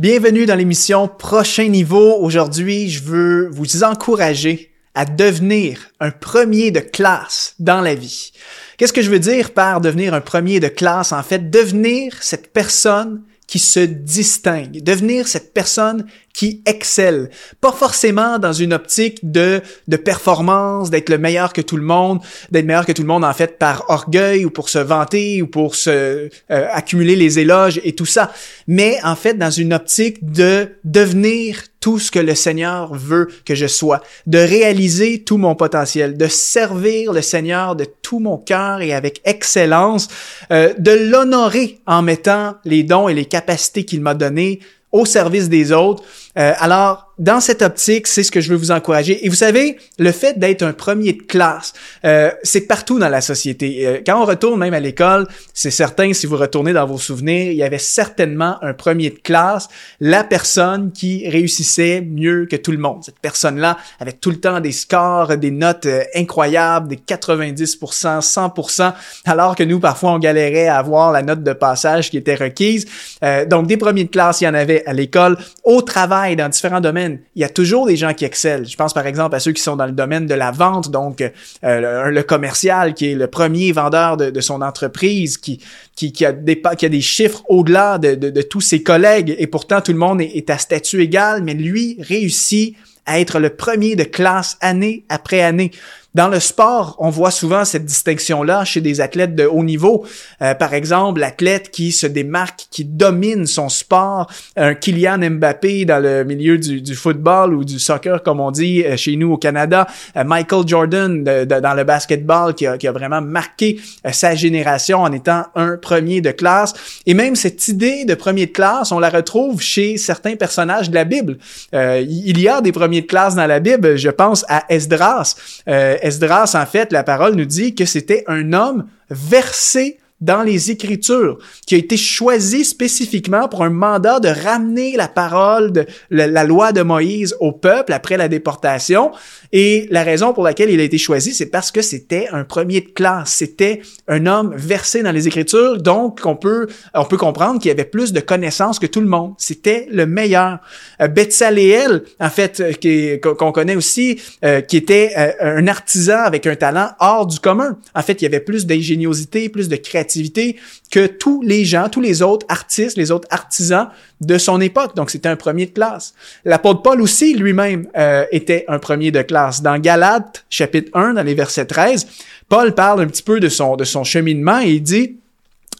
Bienvenue dans l'émission Prochain Niveau. Aujourd'hui, je veux vous encourager à devenir un premier de classe dans la vie. Qu'est-ce que je veux dire par devenir un premier de classe? En fait, devenir cette personne qui se distingue, devenir cette personne qui excelle. Pas forcément dans une optique de, de performance, d'être le meilleur que tout le monde, d'être meilleur que tout le monde en fait par orgueil ou pour se vanter ou pour se euh, accumuler les éloges et tout ça, mais en fait dans une optique de devenir tout ce que le Seigneur veut que je sois, de réaliser tout mon potentiel, de servir le Seigneur de tout mon cœur et avec excellence, euh, de l'honorer en mettant les dons et les capacités qu'il m'a donnés au service des autres. Euh, alors, dans cette optique, c'est ce que je veux vous encourager. Et vous savez, le fait d'être un premier de classe, euh, c'est partout dans la société. Euh, quand on retourne même à l'école, c'est certain, si vous retournez dans vos souvenirs, il y avait certainement un premier de classe, la personne qui réussissait mieux que tout le monde. Cette personne-là avait tout le temps des scores, des notes euh, incroyables, des 90%, 100%, alors que nous, parfois, on galérait à avoir la note de passage qui était requise. Euh, donc, des premiers de classe, il y en avait à l'école. Au travail, dans différents domaines, il y a toujours des gens qui excellent. Je pense par exemple à ceux qui sont dans le domaine de la vente, donc euh, le, commercial qui est le premier vendeur de, son entreprise, qui, qui, a des, qui a des chiffres au-delà de, tous ses collègues et pourtant tout le monde est à statut égal, mais lui réussit à être le premier de classe année après année. Dans le sport, on voit souvent cette distinction-là chez des athlètes de haut niveau. Euh, par exemple, l'athlète qui se démarque, qui domine son sport, un Kylian Mbappé dans le milieu du, football ou du soccer, comme on dit euh, chez nous au Canada, euh, Michael Jordan dans le basketball qui a, qui a vraiment marqué sa génération en étant un premier de classe. Et même cette idée de premier de classe, on la retrouve chez certains personnages de la Bible. il y a des premiers de classe dans la Bible, je pense à Esdras. Esdras, en fait, la parole nous dit que c'était un homme versé dans les Écritures, qui a été choisi spécifiquement pour un mandat de ramener la parole de la, loi de Moïse au peuple après la déportation. Et la raison pour laquelle il a été choisi, c'est parce que c'était un premier de classe. C'était un homme versé dans les Écritures, donc on peut on peut comprendre qu'il avait plus de connaissances que tout le monde. C'était le meilleur. Euh, Betsaléel, en fait, euh, qu'on connaît aussi, euh, qui était un artisan avec un talent hors du commun. En fait, il avait plus d'ingéniosité, plus de créativité que tous les gens, tous les autres artistes, les autres artisans de son époque. Donc, c'était un premier de classe. L'apôtre Paul aussi, lui-même, euh, était un premier de classe. Dans Galates, chapitre 1, dans les versets 13, Paul parle un petit peu de son, de son cheminement et il dit,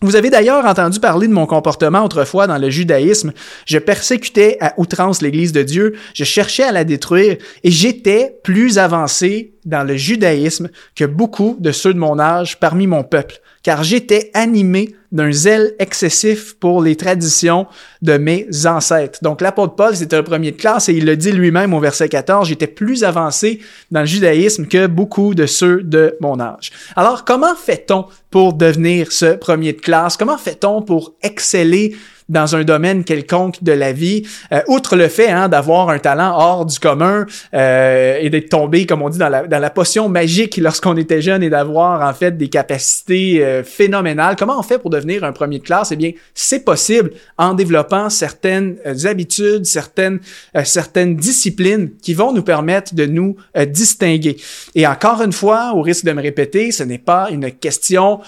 vous avez d'ailleurs entendu parler de mon comportement autrefois dans le judaïsme. Je persécutais à outrance l'Église de Dieu, je cherchais à la détruire et j'étais plus avancé dans le judaïsme que beaucoup de ceux de mon âge parmi mon peuple car j'étais animé d'un zèle excessif pour les traditions de mes ancêtres. Donc l'apôtre Paul, c'était un premier de classe et il le dit lui-même au verset 14, j'étais plus avancé dans le judaïsme que beaucoup de ceux de mon âge. Alors comment fait-on pour devenir ce premier de classe? Comment fait-on pour exceller dans un domaine quelconque de la vie, euh, outre le fait hein, d'avoir un talent hors du commun euh, et d'être tombé, comme on dit, dans la, dans la potion magique lorsqu'on était jeune et d'avoir en fait des capacités euh, phénoménales, comment on fait pour devenir un premier de classe? Eh bien, c'est possible en développant certaines habitudes, certaines, certaines disciplines qui vont nous permettre de nous distinguer. Et encore une fois, au risque de me répéter, ce n'est pas une question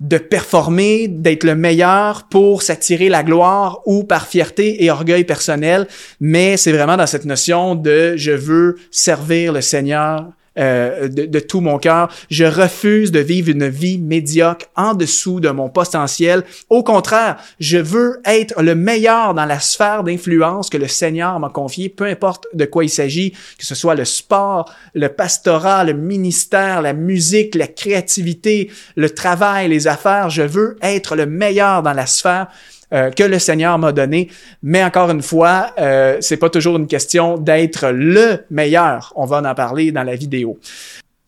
de performer, d'être le meilleur pour s'attirer la gloire ou par fierté et orgueil personnel, mais c'est vraiment dans cette notion de je veux servir le Seigneur euh, de, tout mon cœur. Je refuse de vivre une vie médiocre en dessous de mon potentiel. Au contraire, je veux être le meilleur dans la sphère d'influence que le Seigneur m'a confiée, peu importe de quoi il s'agit, que ce soit le sport, le pastorat, le ministère, la musique, la créativité, le travail, les affaires. Je veux être le meilleur dans la sphère euh, que le Seigneur m'a donné. Mais encore une fois, euh, c'est pas toujours une question d'être le meilleur. On va en parler dans la vidéo.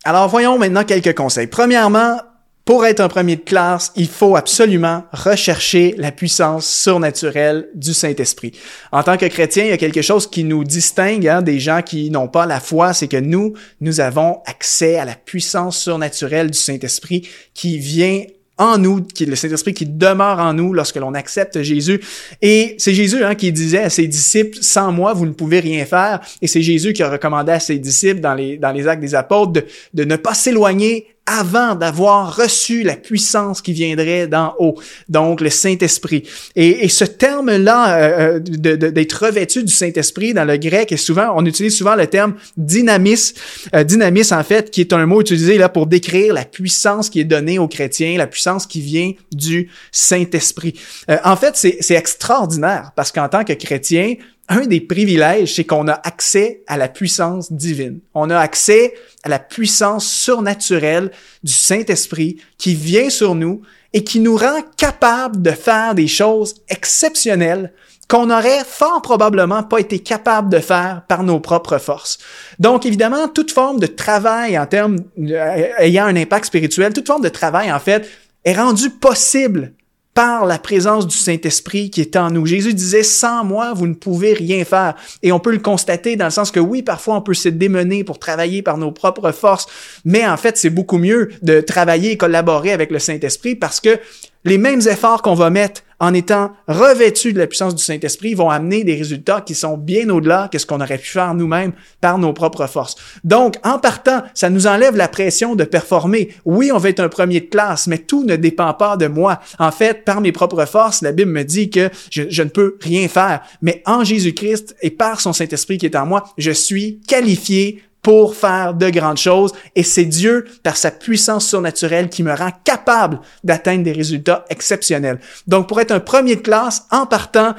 Alors voyons maintenant quelques conseils. Premièrement, pour être un premier de classe, il faut absolument rechercher la puissance surnaturelle du Saint-Esprit. En tant que chrétien, il y a quelque chose qui nous distingue hein, des gens qui n'ont pas la foi, c'est que nous, nous avons accès à la puissance surnaturelle du Saint-Esprit qui vient en nous, qui le Saint-Esprit qui demeure en nous lorsque l'on accepte Jésus. Et c'est Jésus hein, qui disait à ses disciples, sans moi, vous ne pouvez rien faire. Et c'est Jésus qui a recommandé à ses disciples dans les, dans les actes des apôtres de, de ne pas s'éloigner avant d'avoir reçu la puissance qui viendrait d'en haut, donc le Saint-Esprit. Et, et, ce terme-là, euh, euh d'être revêtu du Saint-Esprit dans le grec, est souvent, on utilise souvent le terme dynamis, euh, dynamis en fait, qui est un mot utilisé là pour décrire la puissance qui est donnée aux chrétiens, la puissance qui vient du Saint-Esprit. Euh, en fait, c'est extraordinaire parce qu'en tant que chrétien, un des privilèges, c'est qu'on a accès à la puissance divine. On a accès à la puissance surnaturelle du Saint-Esprit qui vient sur nous et qui nous rend capables de faire des choses exceptionnelles qu'on n'aurait fort probablement pas été capable de faire par nos propres forces. Donc, évidemment, toute forme de travail en termes euh, ayant un impact spirituel, toute forme de travail, en fait, est rendue possible par la présence du Saint-Esprit qui est en nous. Jésus disait, sans moi, vous ne pouvez rien faire. Et on peut le constater dans le sens que oui, parfois on peut se démener pour travailler par nos propres forces, mais en fait, c'est beaucoup mieux de travailler et collaborer avec le Saint-Esprit parce que les mêmes efforts qu'on va mettre en étant revêtus de la puissance du Saint-Esprit vont amener des résultats qui sont bien au-delà de ce qu'on aurait pu faire nous-mêmes par nos propres forces. Donc, en partant, ça nous enlève la pression de performer. Oui, on va être un premier de classe, mais tout ne dépend pas de moi. En fait, par mes propres forces, la Bible me dit que je ne peux rien faire. Mais en Jésus-Christ et par son Saint-Esprit qui est en moi, je suis qualifié pour faire de grandes choses et c'est Dieu, par sa puissance surnaturelle, qui me rend capable d'atteindre des résultats exceptionnels. Donc, pour être un premier de classe, en partant,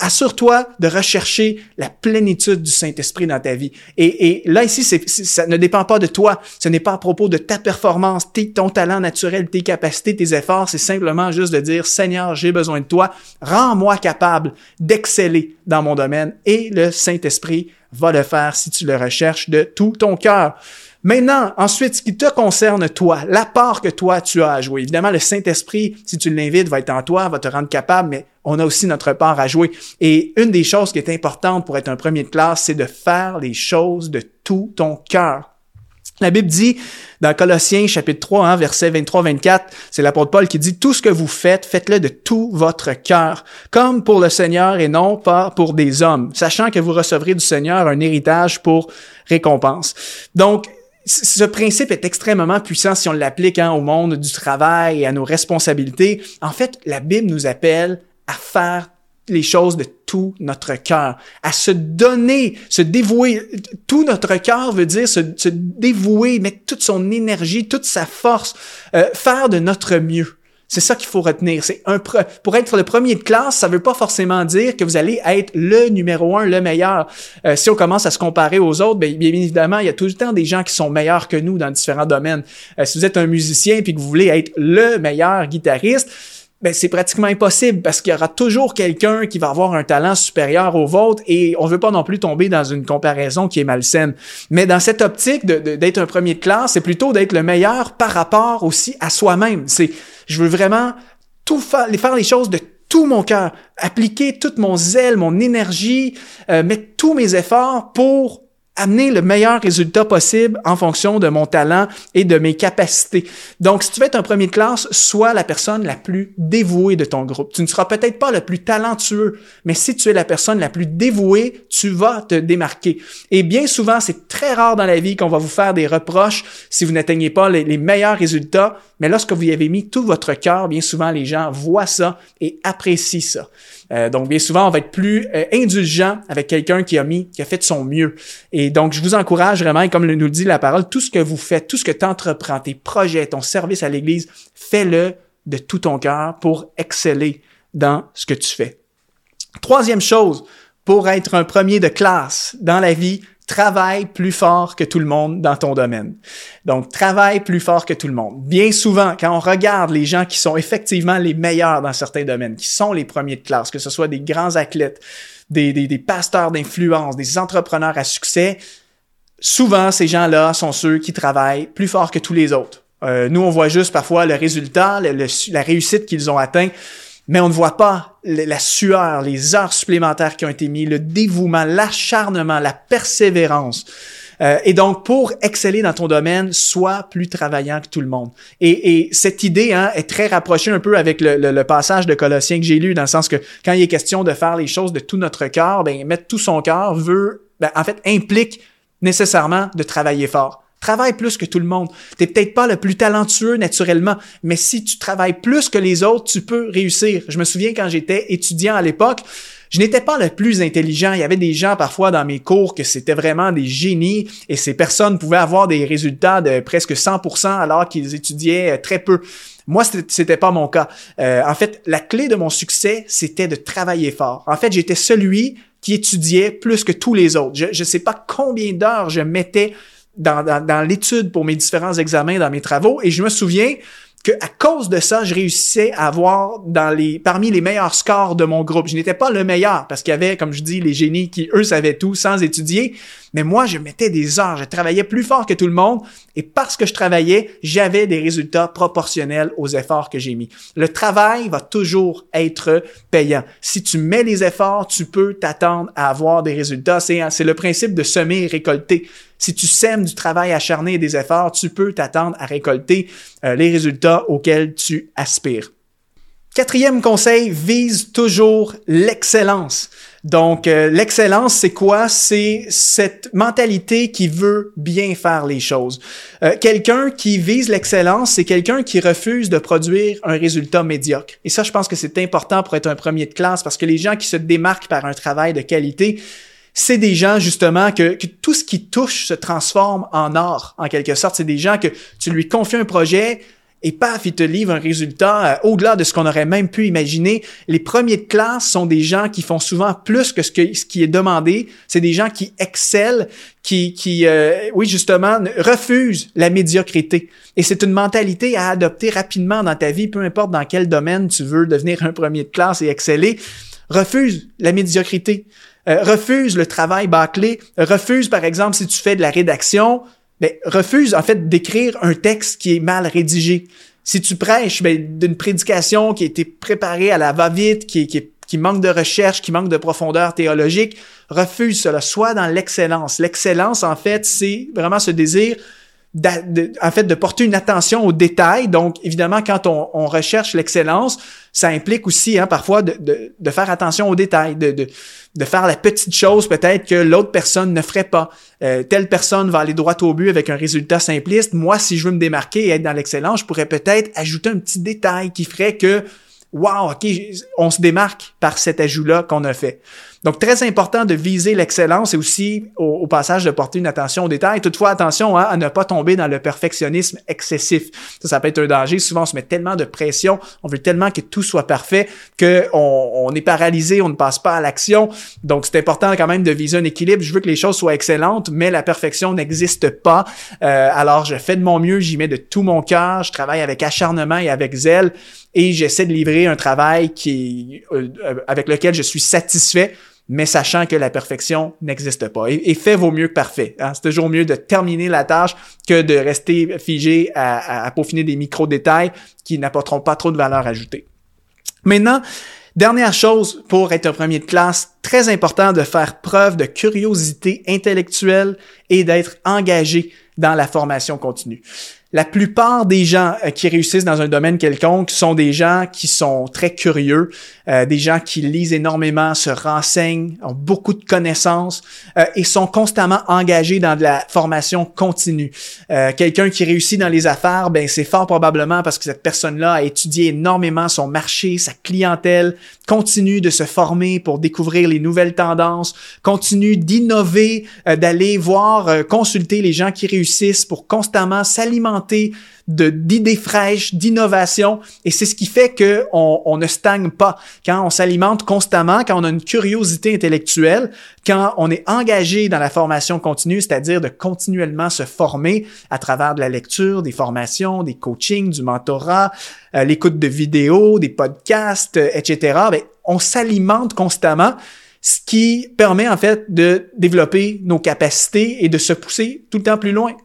assure-toi de rechercher la plénitude du Saint-Esprit dans ta vie. Et, là, ici, ça ne dépend pas de toi. Ce n'est pas à propos de ta performance, tes, ton talent naturel, tes capacités, tes efforts. C'est simplement juste de dire, Seigneur, j'ai besoin de toi. Rends-moi capable d'exceller dans mon domaine. Et le Saint-Esprit va le faire si tu le recherches de tout ton cœur. Maintenant, ensuite, ce qui te concerne toi, la part que toi tu as à jouer. Évidemment, le Saint-Esprit, si tu l'invites, va être en toi, va te rendre capable, mais on a aussi notre part à jouer. Et une des choses qui est importante pour être un premier de classe, c'est de faire les choses de tout ton cœur. La Bible dit dans Colossiens chapitre 3, hein, versets 23-24, c'est l'apôtre Paul qui dit, Tout ce que vous faites, faites-le de tout votre cœur, comme pour le Seigneur et non pas pour des hommes, sachant que vous recevrez du Seigneur un héritage pour récompense. Donc, ce principe est extrêmement puissant si on l'applique hein, au monde du travail et à nos responsabilités. En fait, la Bible nous appelle à faire les choses de tout notre cœur, à se donner, se dévouer. Tout notre cœur veut dire se, dévouer, mettre toute son énergie, toute sa force, euh, faire de notre mieux. C'est ça qu'il faut retenir. C'est un pour être le premier de classe, ça veut pas forcément dire que vous allez être le numéro un, le meilleur. Euh, si on commence à se comparer aux autres, bien, bien, évidemment, il y a tout le temps des gens qui sont meilleurs que nous dans différents domaines. Euh, si vous êtes un musicien puis que vous voulez être le meilleur guitariste, ben c'est pratiquement impossible parce qu'il y aura toujours quelqu'un qui va avoir un talent supérieur au vôtre et on veut pas non plus tomber dans une comparaison qui est malsaine. Mais dans cette optique d'être un premier de classe, c'est plutôt d'être le meilleur par rapport aussi à soi-même. C'est, je veux vraiment tout faire, faire les choses de tout mon cœur, appliquer toute mon zèle, mon énergie, euh, mettre tous mes efforts pour amener le meilleur résultat possible en fonction de mon talent et de mes capacités. Donc, si tu veux être un premier de classe, sois la personne la plus dévouée de ton groupe. Tu ne seras peut-être pas le plus talentueux, mais si tu es la personne la plus dévouée, tu vas te démarquer. Et bien souvent, c'est très rare dans la vie qu'on va vous faire des reproches si vous n'atteignez pas les, meilleurs résultats, mais lorsque vous y avez mis tout votre cœur, bien souvent, les gens voient ça et apprécient ça. Euh, donc, bien souvent, on va être plus euh, indulgent avec quelqu'un qui a mis, qui a fait de son mieux. Et donc, je vous encourage vraiment, et comme nous le dit la parole, tout ce que vous faites, tout ce que tu entreprends, tes projets, ton service à l'Église, fais-le de tout ton cœur pour exceller dans ce que tu fais. Troisième chose, pour être un premier de classe dans la vie, travaille plus fort que tout le monde dans ton domaine. Donc, travaille plus fort que tout le monde. Bien souvent, quand on regarde les gens qui sont effectivement les meilleurs dans certains domaines, qui sont les premiers de classe, que ce soit des grands athlètes, des, des, pasteurs d'influence, des entrepreneurs à succès, souvent, ces gens-là sont ceux qui travaillent plus fort que tous les autres. Euh, nous, on voit juste parfois le résultat, la réussite qu'ils ont atteint, mais on ne voit pas la sueur, les heures supplémentaires qui ont été mises, le dévouement, l'acharnement, la persévérance. Euh, et donc, pour exceller dans ton domaine, sois plus travaillant que tout le monde. Et, et cette idée hein, est très rapprochée un peu avec le, le, passage de Colossiens que j'ai lu, dans le sens que quand il est question de faire les choses de tout notre cœur, ben mettre tout son cœur veut, ben, en fait, implique nécessairement de travailler fort. Travaille plus que tout le monde. T'es peut-être pas le plus talentueux naturellement, mais si tu travailles plus que les autres, tu peux réussir. Je me souviens quand j'étais étudiant à l'époque, je n'étais pas le plus intelligent. Il y avait des gens parfois dans mes cours que c'était vraiment des génies et ces personnes pouvaient avoir des résultats de presque 100% alors qu'ils étudiaient euh, très peu. Moi, c'était pas mon cas. Euh, en fait, la clé de mon succès, c'était de travailler fort. En fait, j'étais celui qui étudiait plus que tous les autres. Je ne sais pas combien d'heures je mettais dans, l'étude pour mes différents examens, dans mes travaux, et je me souviens que à cause de ça, je réussissais à avoir dans les parmi les meilleurs scores de mon groupe. Je n'étais pas le meilleur parce qu'il y avait, comme je dis, les génies qui eux savaient tout sans étudier, mais moi je mettais des heures, je travaillais plus fort que tout le monde et parce que je travaillais, j'avais des résultats proportionnels aux efforts que j'ai mis. Le travail va toujours être payant. Si tu mets les efforts, tu peux t'attendre à avoir des résultats. C'est c'est le principe de semer et récolter. Si tu sèmes du travail acharné et des efforts, tu peux t'attendre à récolter euh, les résultats auxquels tu aspires. Quatrième conseil, vise toujours l'excellence. Donc, euh, l'excellence, c'est quoi? C'est cette mentalité qui veut bien faire les choses. Euh, quelqu'un qui vise l'excellence, c'est quelqu'un qui refuse de produire un résultat médiocre. Et ça, je pense que c'est important pour être un premier de classe parce que les gens qui se démarquent par un travail de qualité, c'est des gens justement que, tout ce qui touche se transforme en or, en quelque sorte. C'est des gens que tu lui confies un projet et paf, il te livre un résultat euh, au-delà de ce qu'on aurait même pu imaginer. Les premiers de classe sont des gens qui font souvent plus que ce, que, ce qui est demandé. C'est des gens qui excellent, qui, qui euh, oui, justement, refusent la médiocrité. Et c'est une mentalité à adopter rapidement dans ta vie, peu importe dans quel domaine tu veux devenir un premier de classe et exceller. Refuse la médiocrité. Euh, refuse le travail bâclé, refuse par exemple si tu fais de la rédaction, ben, refuse en fait d'écrire un texte qui est mal rédigé. Si tu prêches ben, d'une prédication qui a été préparée à la va-vite, qui, qui, qui manque de recherche, qui manque de profondeur théologique, refuse cela. Sois dans l'excellence. L'excellence, en fait, c'est vraiment ce désir en fait, de porter une attention aux détails. Donc, évidemment, quand on, on recherche l'excellence, ça implique aussi hein, parfois de, de, de, faire attention aux détails, de, de, de faire la petite chose peut-être que l'autre personne ne ferait pas. Euh, telle personne va aller droit au but avec un résultat simpliste. Moi, si je veux me démarquer et être dans l'excellence, je pourrais peut-être ajouter un petit détail qui ferait que wow, OK, on se démarque par cet ajout-là qu'on a fait. Donc, très important de viser l'excellence et aussi, au, passage, de porter une attention aux détails. Toutefois, attention hein, à ne pas tomber dans le perfectionnisme excessif. Ça, ça peut être un danger. Souvent, on se met tellement de pression, on veut tellement que tout soit parfait que on, est paralysé, on ne passe pas à l'action. Donc, c'est important quand même de viser un équilibre. Je veux que les choses soient excellentes, mais la perfection n'existe pas. Euh, alors, je fais de mon mieux, j'y mets de tout mon cœur, je travaille avec acharnement et avec zèle et j'essaie de livrer un travail qui, euh, avec lequel je suis satisfait, mais sachant que la perfection n'existe pas. Et, fait vaut mieux que parfait. Hein? C'est toujours mieux de terminer la tâche que de rester figé à, à peaufiner des micro-détails qui n'apporteront pas trop de valeur ajoutée. Maintenant, Dernière chose pour être un premier de classe, très important de faire preuve de curiosité intellectuelle et d'être engagé dans la formation continue la plupart des gens euh, qui réussissent dans un domaine quelconque sont des gens qui sont très curieux, euh, des gens qui lisent énormément, se renseignent, ont beaucoup de connaissances euh, et sont constamment engagés dans de la formation continue. Quelqu'un qui réussit dans les affaires, ben c'est fort probablement parce que cette personne-là a étudié énormément son marché, sa clientèle, continue de se former pour découvrir les nouvelles tendances, continue d'innover, d'aller voir, consulter les gens qui réussissent pour constamment s'alimenter de d'idées fraîches, d'innovation, et c'est ce qui fait que on, ne stagne pas. Quand on s'alimente constamment, quand on a une curiosité intellectuelle, quand on est engagé dans la formation continue, c'est-à-dire de continuellement se former à travers de la lecture, des formations, des coachings, du mentorat, euh, l'écoute de vidéos, des podcasts, euh, etc. Ben, on s'alimente constamment ce qui permet en fait de développer nos capacités et de se pousser tout le temps plus loin.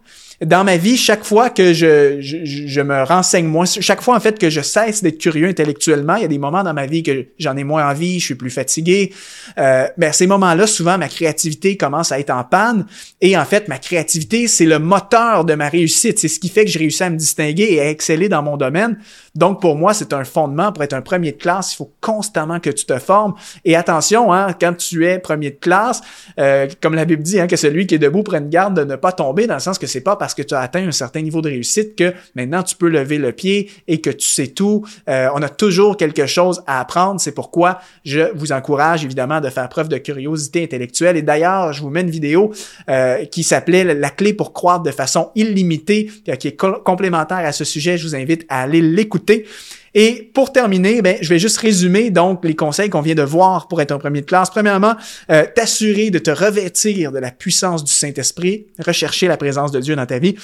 Dans ma vie, chaque fois que je, je, je, me renseigne moins, chaque fois en fait que je cesse d'être curieux intellectuellement, il y a des moments dans ma vie que j'en ai moins envie, je suis plus fatigué. Euh, ben, ces moments-là, souvent, ma créativité commence à être en panne. Et en fait, ma créativité, c'est le moteur de ma réussite. C'est ce qui fait que je réussis à me distinguer et à exceller dans mon domaine. Donc, pour moi, c'est un fondement. Pour être un premier de classe, il faut constamment que tu te formes. Et attention, hein, quand tu es premier de classe, euh, comme la Bible dit, hein, que celui qui est debout prenne garde de ne pas tomber, dans le sens que c'est pas parce que tu as atteint un certain niveau de réussite que maintenant tu peux lever le pied et que tu sais tout. Euh, on a toujours quelque chose à apprendre. C'est pourquoi je vous encourage évidemment de faire preuve de curiosité intellectuelle. Et d'ailleurs, je vous mets une vidéo euh, qui s'appelait La clé pour croître de façon illimitée, qui est complémentaire à ce sujet. Je vous invite à aller l'écouter. Et pour terminer, ben, je vais juste résumer donc les conseils qu'on vient de voir pour être un premier de classe. Premièrement, euh, t'assurer de te revêtir de la puissance du Saint-Esprit, rechercher la présence de Dieu dans ta vie,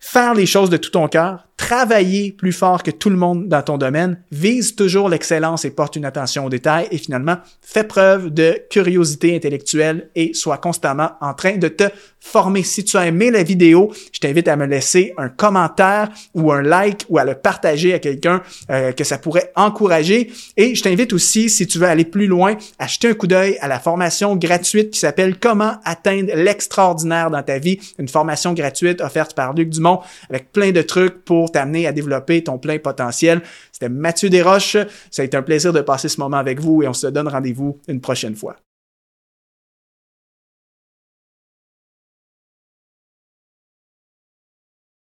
faire les choses de tout ton cœur, travailler plus fort que tout le monde dans ton domaine, vise toujours l'excellence et porte une attention aux détails et finalement, fais preuve de curiosité intellectuelle et sois constamment en train de te former. Si tu as aimé la vidéo, je t'invite à me laisser un commentaire ou un like ou à le partager à quelqu'un euh, que ça pourrait encourager. Et je t'invite aussi, si tu veux aller plus loin, à jeter un coup d'œil à la formation gratuite qui s'appelle Comment atteindre l'extraordinaire dans ta vie. Une formation gratuite offerte par Luc Dumont avec plein de trucs pour t'amener à développer ton plein potentiel. C'était Mathieu Desroches. Ça a été un plaisir de passer ce moment avec vous et on se donne rendez-vous une prochaine fois.